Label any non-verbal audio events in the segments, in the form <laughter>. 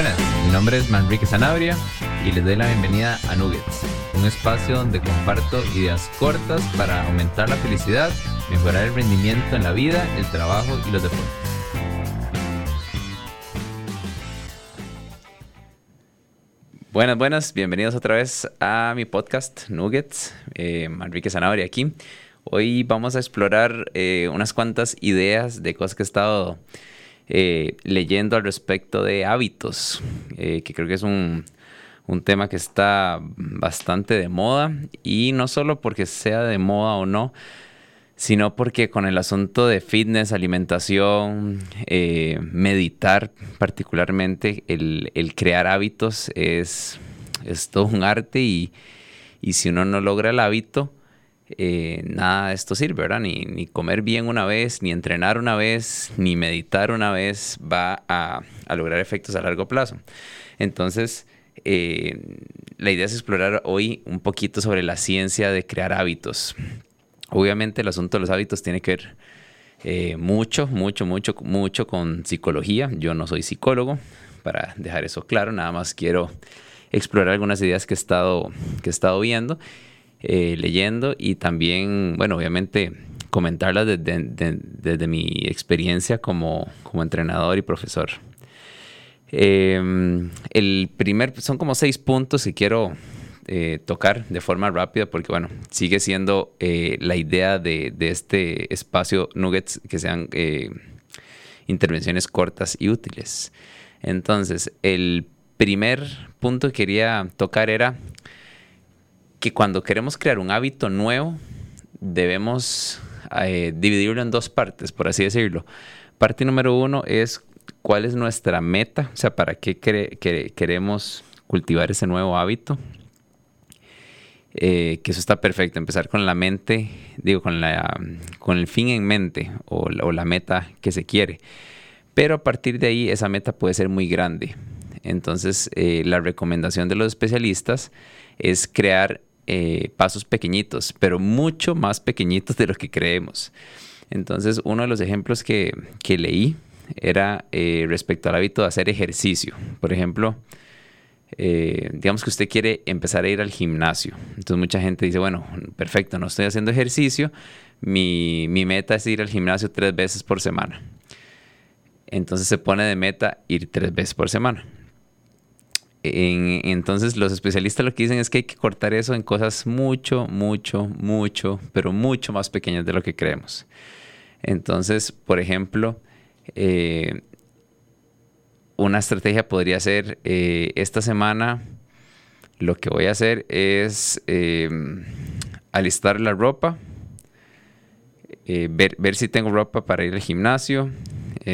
Buenas, mi nombre es Manrique Sanabria y les doy la bienvenida a Nuggets, un espacio donde comparto ideas cortas para aumentar la felicidad, mejorar el rendimiento en la vida, el trabajo y los deportes. Buenas, buenas, bienvenidos otra vez a mi podcast Nuggets, eh, Manrique Sanabria aquí. Hoy vamos a explorar eh, unas cuantas ideas de cosas que he estado eh, leyendo al respecto de hábitos, eh, que creo que es un, un, tema que está bastante de moda y no solo porque sea de moda o no, sino porque con el asunto de fitness, alimentación, eh, meditar particularmente, el, el, crear hábitos es, es todo un arte y, y si uno no logra el hábito, eh, nada de esto sirve, ¿verdad? Ni, comer bien una vez, ni entrenar una vez, ni meditar una vez va a, lograr efectos a largo plazo. Entonces, eh, la idea es explorar hoy un poquito sobre la ciencia de crear hábitos. Obviamente el asunto de los hábitos tiene que ver eh, mucho, mucho, mucho, mucho con psicología. Yo no soy psicólogo, para dejar eso claro, nada más quiero explorar algunas ideas que he estado, que he estado viendo eh, leyendo y también, bueno, obviamente comentarlas desde, mi experiencia como, entrenador y profesor. Em, el primer, son como seis puntos que quiero eh, tocar de forma rápida porque, bueno, sigue siendo eh, la idea de, este espacio Nuggets que sean intervenciones cortas y útiles. Entonces, el primer punto que quería tocar era que cuando queremos crear un hábito nuevo, debemos eh, dividirlo en dos partes, por así decirlo. Parte número uno es cuál es nuestra meta, o sea, para qué queremos cultivar ese nuevo hábito. Eh, que eso está perfecto, empezar con la mente, digo, con, la, con el fin en mente o, la meta que se quiere. Pero a partir de ahí esa meta puede ser muy grande. Entonces, eh, la recomendación de los especialistas es crear eh, pasos pequeñitos, pero mucho más pequeñitos de lo que creemos. Entonces, uno de los ejemplos que, leí era eh, respecto al hábito de hacer ejercicio. Por ejemplo, eh, digamos que usted quiere empezar a ir al gimnasio. Entonces mucha gente dice, bueno, perfecto, no estoy haciendo ejercicio, mi, mi meta es ir al gimnasio tres veces por semana. Entonces se pone de meta ir tres veces por semana entonces los especialistas lo que dicen es que hay que cortar eso en cosas mucho, mucho, mucho, pero mucho más pequeñas de lo que creemos. Entonces, por ejemplo, eh, una estrategia podría ser, eh, esta semana lo que voy a hacer es eh, alistar la ropa, ver, ver, si tengo ropa para ir al gimnasio,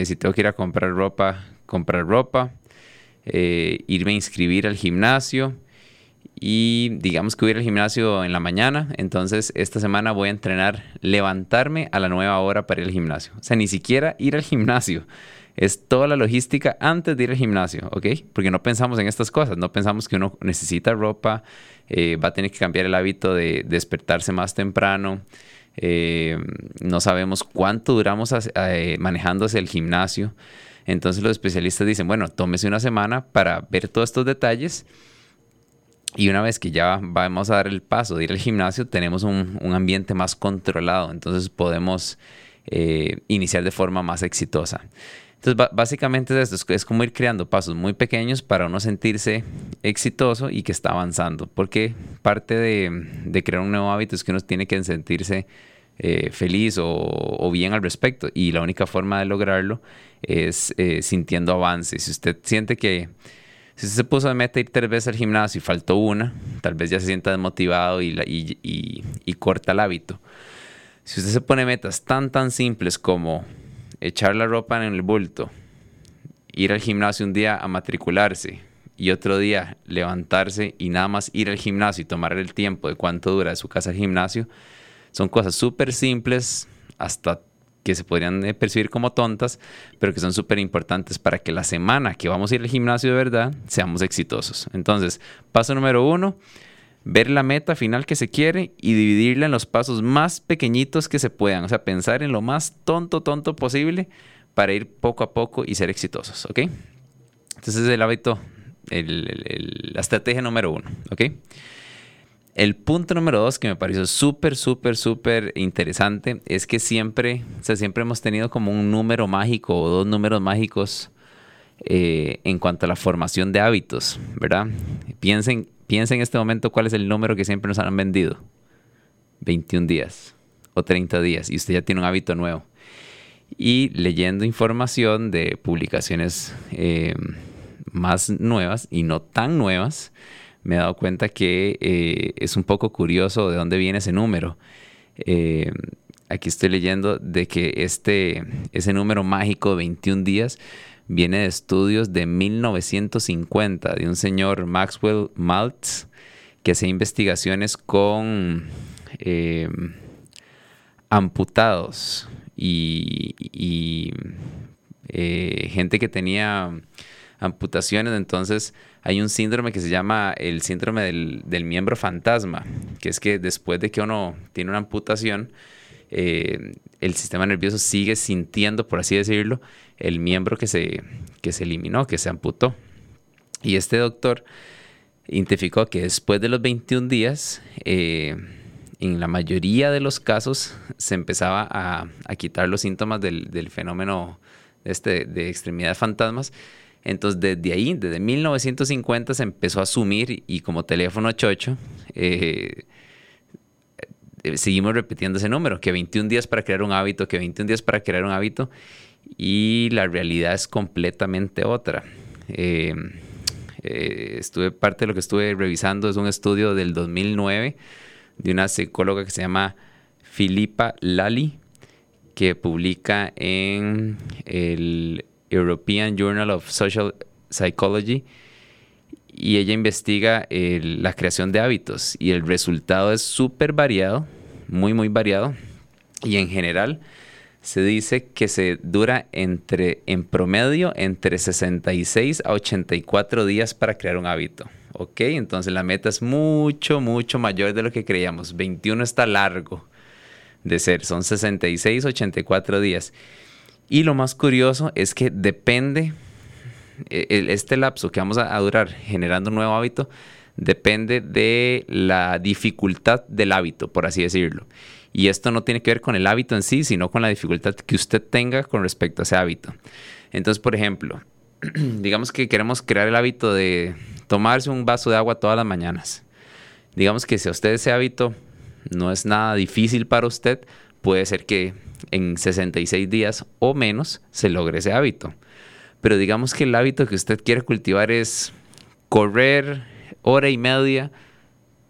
si tengo que ir a comprar ropa, comprar ropa eh, irme a inscribir al gimnasio y digamos que voy ir al gimnasio en la mañana, entonces esta semana voy a entrenar levantarme a la nueva hora para ir al gimnasio. O sea, ni siquiera ir al gimnasio. Es toda la logística antes de ir al gimnasio, ¿ok? Porque no pensamos en estas cosas, no pensamos que uno necesita ropa, eh, va a tener que cambiar el hábito de despertarse más temprano. Eh, no sabemos cuánto duramos manejando el gimnasio. Entonces los especialistas dicen, bueno, tómese una semana para ver todos estos detalles y una vez que ya vamos a dar el paso de ir al gimnasio, tenemos un, ambiente más controlado, entonces podemos eh, iniciar de forma más exitosa. Entonces, básicamente es esto, es como ir creando pasos muy pequeños para uno sentirse exitoso y que está avanzando, porque parte de, de crear un nuevo hábito es que uno tiene que sentirse eh, feliz o, bien al respecto. Y la única forma de lograrlo es eh, sintiendo avance. Si usted siente que, si usted se puso de meta ir tres veces al gimnasio y faltó una, tal vez ya se sienta desmotivado y, y, corta el hábito. Si usted se pone metas tan, tan simples como echar la ropa en el bulto, ir al gimnasio un día a matricularse y otro día levantarse y nada más ir al gimnasio y tomar el tiempo de cuánto dura de su casa al gimnasio, son cosas súper simples, hasta que se podrían eh, percibir como tontas, pero que son súper importantes para que la semana que vamos a ir al gimnasio de verdad seamos exitosos. Entonces, paso número uno, ver la meta final que se quiere y dividirla en los pasos más pequeñitos que se puedan. O sea, pensar en lo más tonto, tonto posible para ir poco a poco y ser exitosos, ¿ok? Entonces Entonces es el hábito, la estrategia número uno, ¿ok? El punto número dos que me pareció súper, súper, súper interesante es que siempre, o sea, siempre hemos tenido como un número mágico o dos números mágicos eh, en cuanto a la formación de hábitos, ¿verdad? Piensen, piensen en este momento cuál es el número que siempre nos han vendido. 21 días o 30 días y usted ya tiene un hábito nuevo. Y leyendo información de publicaciones eh, más nuevas y no tan nuevas, me he dado cuenta que eh, es un poco curioso de dónde viene ese número. Eh, aquí estoy leyendo de que este, ese número mágico de 21 días viene de estudios de 1950 de un señor Maxwell Maltz que hacía investigaciones con eh, amputados y, gente que tenía amputaciones. Entonces hay un síndrome que se llama el síndrome del, miembro fantasma, que es que después de que uno tiene una amputación, eh, el sistema nervioso sigue sintiendo, por así decirlo, el miembro que se, que se eliminó, que se amputó. Y este doctor identificó que después de los 21 días, eh, en la mayoría de los casos se empezaba a, quitar los síntomas del, del fenómeno este, de extremidades fantasmas entonces, desde ahí, desde 1950 se empezó a asumir y como teléfono chocho, eh, eh, seguimos repitiendo ese número, que 21 días para crear un hábito, que 21 días para crear un hábito, y la realidad es completamente otra. Eh, estuve, parte de lo que estuve revisando es un estudio del 2009 de una psicóloga que se llama Filipa Lali, que publica en el European Journal of Social Psychology y ella investiga la creación de hábitos y el resultado es súper variado, muy muy variado y en general se dice que se dura entre en promedio entre 66 a 84 días para crear un hábito. ¿Ok? Entonces la meta es mucho, mucho mayor de lo que creíamos. 21 está largo de ser, son 66, 84 días. Y lo más curioso es que depende, e, este lapso que vamos a durar generando un nuevo hábito, depende de la dificultad del hábito, por así decirlo. Y esto no tiene que ver con el hábito en sí, sino con la dificultad que usted tenga con respecto a ese hábito. Entonces, por ejemplo, <clears throat> digamos que queremos crear el hábito de tomarse un vaso de agua todas las mañanas. Digamos que si a usted ese hábito no es nada difícil para usted, puede ser que en 66 días o menos se logre ese hábito. Pero digamos que el hábito que usted quiere cultivar es correr hora y media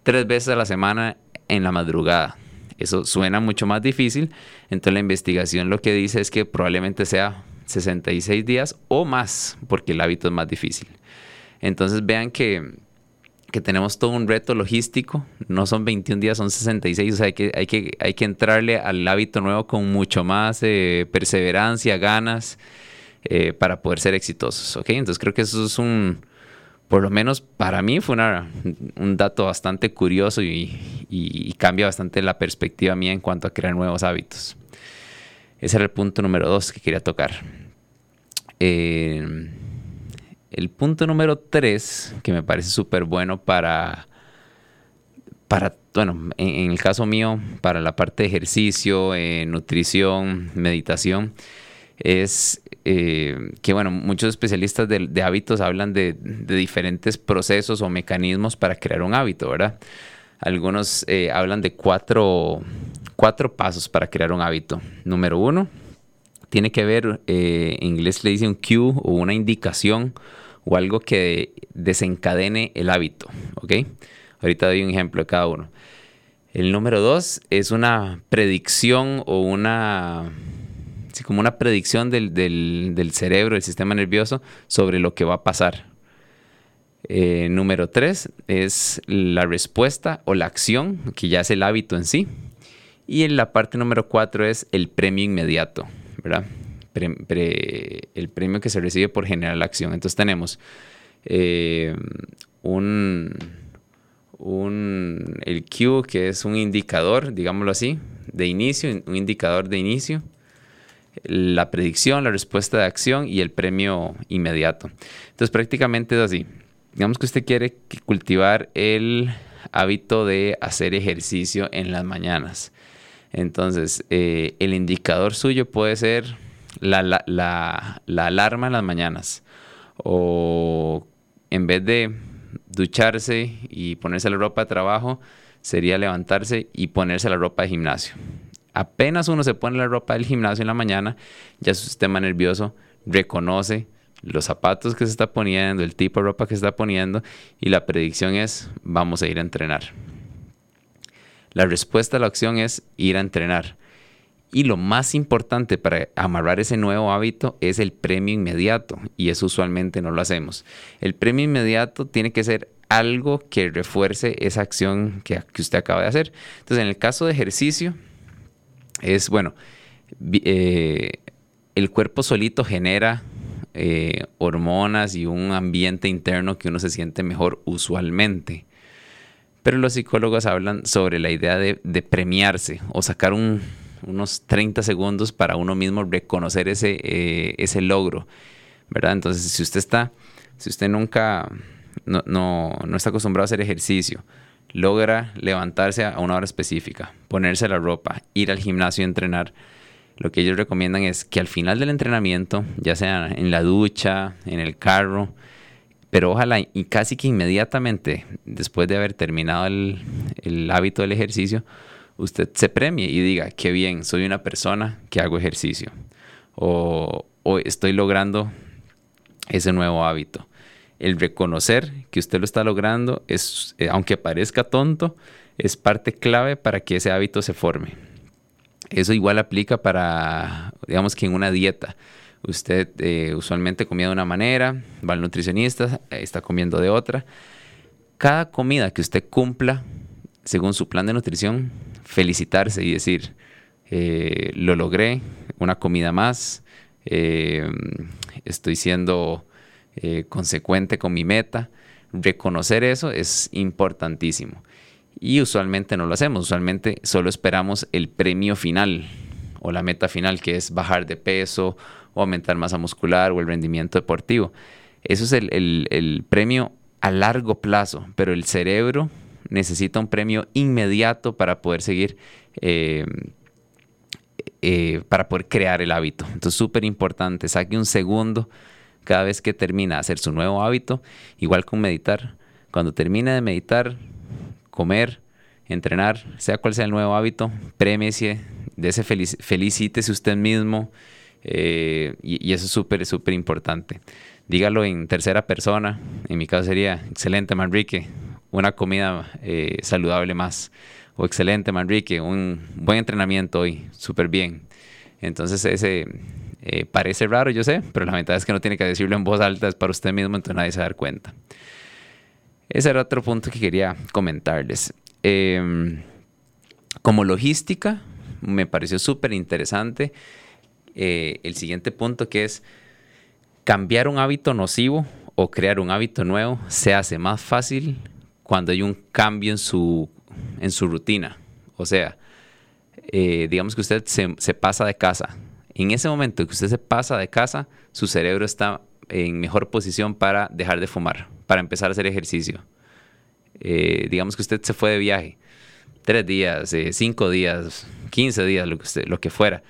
tres veces a la semana en la madrugada. Eso suena mucho más difícil. Entonces la investigación lo que dice es que probablemente sea 66 días o más, porque el hábito es más difícil. Entonces vean que que tenemos todo un reto logístico, no son 21 días, son 66, o sea, hay que, hay que, hay que entrarle al hábito nuevo con mucho más eh, perseverancia, ganas, eh, para poder ser exitosos, ¿ok? Entonces creo que eso es un, por lo menos para mí fue un dato bastante curioso y, cambia bastante la perspectiva mía en cuanto a crear nuevos hábitos. Ese era el punto número dos que quería tocar. Eh, el punto número tres, que me parece súper bueno para, para, bueno, en, el caso mío, para la parte de ejercicio, eh, nutrición, meditación, es eh, que, bueno, muchos especialistas de, hábitos hablan de, diferentes procesos o mecanismos para crear un hábito, ¿verdad? Algunos eh, hablan de cuatro, cuatro pasos para crear un hábito. Número uno, tiene que ver, en inglés le dice un cue o una indicación o algo que desencadene el hábito, ¿ok? Ahorita doy un ejemplo de cada uno. El número dos es una predicción o una, sí, como una predicción del, cerebro, del sistema nervioso sobre lo que va a pasar. Eh, número tres es la respuesta o la acción, que ya es el hábito en sí. Y en la parte número cuatro es el premio inmediato, ¿verdad? El premio que se recibe por generar la acción. Entonces tenemos eh, un, el Q, que es un indicador, digámoslo así, de inicio, un indicador de inicio. la predicción, la respuesta de acción y el premio inmediato. Entonces prácticamente es así. Digamos que usted quiere cultivar el hábito de hacer ejercicio en las mañanas. Entonces, eh, el indicador suyo puede ser la, la, alarma en las mañanas. O en vez de ducharse y ponerse la ropa de trabajo, sería levantarse y ponerse la ropa de gimnasio. Apenas uno se pone la ropa del gimnasio en la mañana, ya su sistema nervioso reconoce los zapatos que se está poniendo, el tipo de ropa que se está poniendo y la predicción es vamos a ir a entrenar. La respuesta a la acción es ir a entrenar. Y lo más importante para amarrar ese nuevo hábito es el premio inmediato. Y eso usualmente no lo hacemos. El premio inmediato tiene que ser algo que refuerce esa acción que, usted acaba de hacer. Entonces, en el caso de ejercicio, es bueno, eh, el cuerpo solito genera eh, hormonas y un ambiente interno que uno se siente mejor usualmente. Pero los psicólogos hablan sobre la idea de, premiarse o sacar unos 30 segundos para uno mismo reconocer ese, eh, ese logro, ¿verdad? Entonces, si usted está, si usted nunca, no, no, no está acostumbrado a hacer ejercicio, logra levantarse a una hora específica, ponerse la ropa, ir al gimnasio y entrenar, lo que ellos recomiendan es que al final del entrenamiento, ya sea en la ducha, en el carro, pero ojalá y casi que inmediatamente después de haber terminado el, hábito del ejercicio, usted se premie y diga, qué bien, soy una persona que hago ejercicio. O, estoy logrando ese nuevo hábito. El reconocer que usted lo está logrando, es, eh, aunque parezca tonto, es parte clave para que ese hábito se forme. Eso igual aplica para, digamos que en una dieta. Usted eh, usualmente comía de una manera, va al nutricionista, está comiendo de otra. Cada comida que usted cumpla, según su plan de nutrición, felicitarse y decir, eh, lo logré, una comida más, estoy siendo consecuente con mi meta. Reconocer eso es importantísimo. Y usualmente no lo hacemos, usualmente solo esperamos el premio final o la meta final, que es bajar de peso o aumentar masa muscular o el rendimiento deportivo. Eso es el, premio a largo plazo, pero el cerebro necesita un premio inmediato para poder seguir, eh, eh, para poder crear el hábito. Entonces, súper importante, saque un segundo cada vez que termina de hacer su nuevo hábito, igual con meditar. Cuando termine de meditar, comer, entrenar, sea cual sea el nuevo hábito, premiese, ese felicítese usted mismo, eh, y, eso es súper, súper importante. Dígalo en tercera persona. En mi caso sería, excelente Manrique, una comida eh, saludable más. O excelente Manrique, un buen entrenamiento hoy, súper bien. Entonces ese eh, parece raro, yo sé, pero la ventaja es que no tiene que decirlo en voz alta, es para usted mismo, entonces nadie se va dar cuenta. Ese era otro punto que quería comentarles. Em, como logística, me pareció súper interesante eh, el siguiente punto que es cambiar un hábito nocivo o crear un hábito nuevo se hace más fácil cuando hay un cambio en su, en su rutina. O sea, eh, digamos que usted se, se, pasa de casa. En ese momento que usted se pasa de casa, su cerebro está en mejor posición para dejar de fumar, para empezar a hacer ejercicio. Eh, digamos que usted se fue de viaje, tres días, cinco días, quince días, lo que, usted, lo que fuera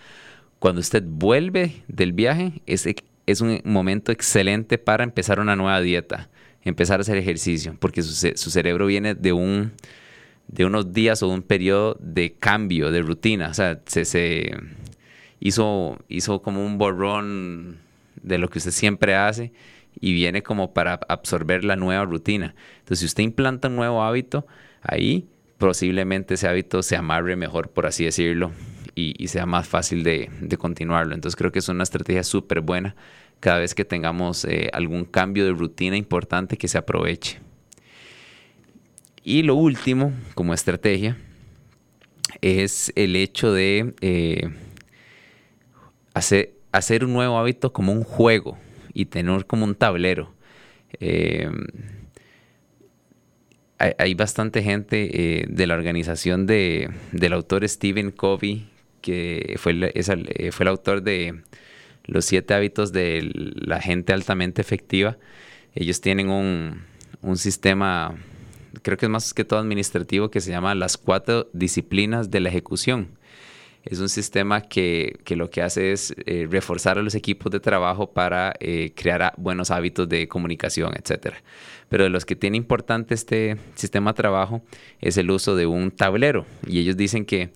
cuando usted vuelve del viaje, es, es un momento excelente para empezar una nueva dieta, empezar a hacer ejercicio, porque su, cerebro viene de, un, de unos días o un periodo de cambio, de rutina. O sea, se, hizo, hizo como un borrón de lo que usted siempre hace y viene como para absorber la nueva rutina. Entonces, si usted implanta un nuevo hábito, ahí posiblemente ese hábito se amarre mejor, por así decirlo, y, sea más fácil de, continuarlo. Entonces creo que es una estrategia súper buena cada vez que tengamos eh, algún cambio de rutina importante que se aproveche. Y lo último, como estrategia, es el hecho de eh, hacer, hacer un nuevo hábito como un juego y tener como un tablero. Eh, hay, bastante gente de la organización de, del autor Stephen Covey que fue fue el autor de Los siete hábitos de la gente altamente efectiva. Ellos tienen un, sistema, creo que es más que todo administrativo, que se llama las cuatro disciplinas de la ejecución es un sistema que, lo que hace es eh, reforzar a los equipos de trabajo para eh, crear buenos hábitos de comunicación, etc. Pero de los que tiene importante este sistema de trabajo es el uso de un tablero. Y ellos dicen que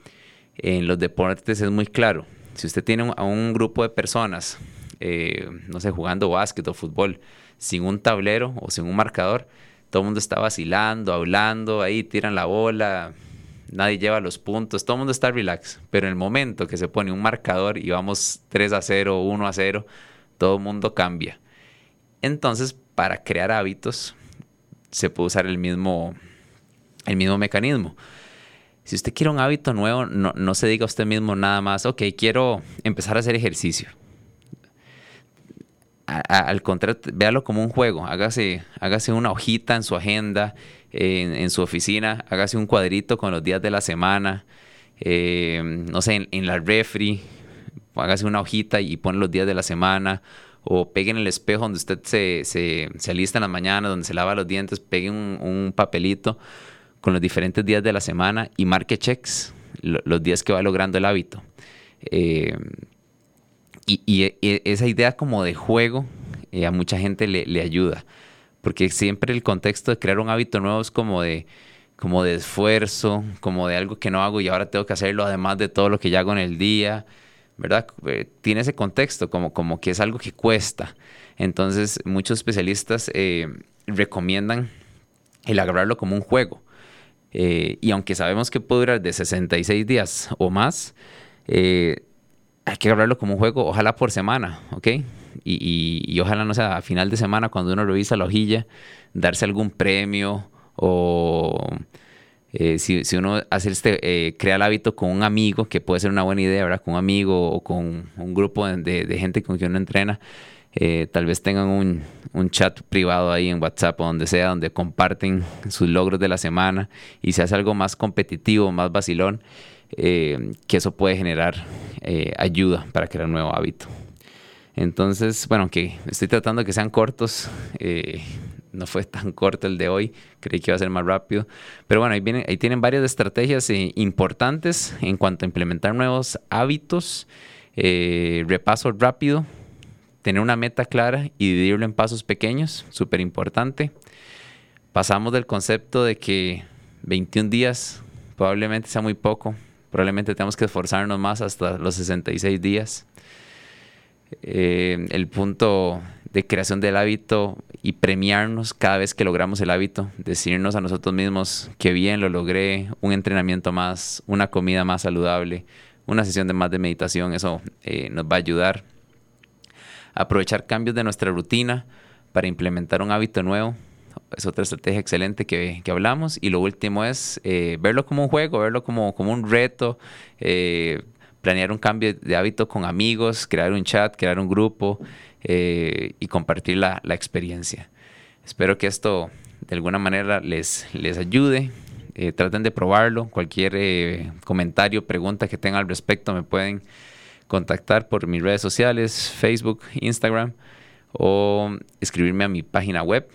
en los deportes es muy claro. Si usted tiene a un grupo de personas, eh, no sé, jugando básquet o fútbol, sin un tablero o sin un marcador, todo el mundo está vacilando, hablando, ahí tiran la bola, nadie lleva los puntos, todo el mundo está relax, pero en el momento que se pone un marcador y vamos 3 a 0, 1 a 0, todo el mundo cambia. Entonces, para crear hábitos, se puede usar el mismo, el mismo mecanismo. Si usted quiere un hábito nuevo, no, no se diga a usted mismo nada más, ok, quiero empezar a hacer ejercicio. al contrario, véalo como un juego, hágase, hágase una hojita en su agenda, en, su oficina, hágase un cuadrito con los días de la semana, eh, no sé, en, la refri, hágase una hojita y pone los días de la semana, o pegue en el espejo donde usted se, se, alista en la mañana, donde se lava los dientes, pegue un, papelito con los diferentes días de la semana y marque checks los días que va logrando el hábito. Eh, y, esa idea como de juego eh, a mucha gente le, ayuda porque siempre el contexto de crear un hábito nuevo es como de, como de esfuerzo, como de algo que no hago y ahora tengo que hacerlo además de todo lo que ya hago en el día, ¿verdad? Eh, tiene ese contexto como, como que es algo que cuesta. Entonces muchos especialistas recomiendan el agarrarlo como un juego. Eh, y aunque sabemos que puede durar de 66 días o más, hay que agarrarlo como un juego, ojalá por semana, ¿ok? y, ojalá no sea a final de semana cuando uno revisa la hojilla, darse algún premio o eh, si, uno hace este, eh, crea el hábito con un amigo, que puede ser una buena idea, ¿verdad? Con un amigo o con un grupo de, gente con quien uno entrena, eh, tal vez tengan un, un, chat privado ahí en WhatsApp o donde sea, donde comparten sus logros de la semana y se hace algo más competitivo, más vacilón, que eso puede generar ayuda para crear un nuevo hábito. Entonces, bueno, que estoy tratando de que sean cortos. Eh, no fue tan corto el de hoy, creí que iba a ser más rápido. Pero bueno, ahí, ahí tienen varias estrategias eh, importantes en cuanto a implementar nuevos hábitos. Eh, repaso rápido, tener una meta clara y dividirlo en pasos pequeños, súper importante. Pasamos del concepto de que 21 días probablemente sea muy poco, probablemente tenemos que esforzarnos más hasta los 66 días. Eh, el punto de creación del hábito y premiarnos cada vez que logramos el hábito, decirnos a nosotros mismos que bien lo logré, un entrenamiento más, una comida más saludable, una sesión de más de meditación, eso eh, nos va a ayudar. Aprovechar cambios de nuestra rutina para implementar un hábito nuevo, es otra estrategia excelente que, que hablamos. Y lo último es eh, verlo como un juego, verlo como, como un reto, planear un cambio de hábito con amigos, crear un chat, crear un grupo eh, y compartir la, experiencia. Espero que esto de alguna manera les, les ayude. Eh, traten de probarlo. Cualquier eh, comentario, pregunta que tengan al respecto me pueden contactar por mis redes sociales, Facebook, Instagram o escribirme a mi página web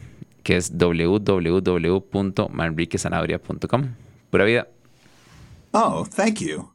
que es www.manriquezanabria.com. Pura vida. Oh, thank you.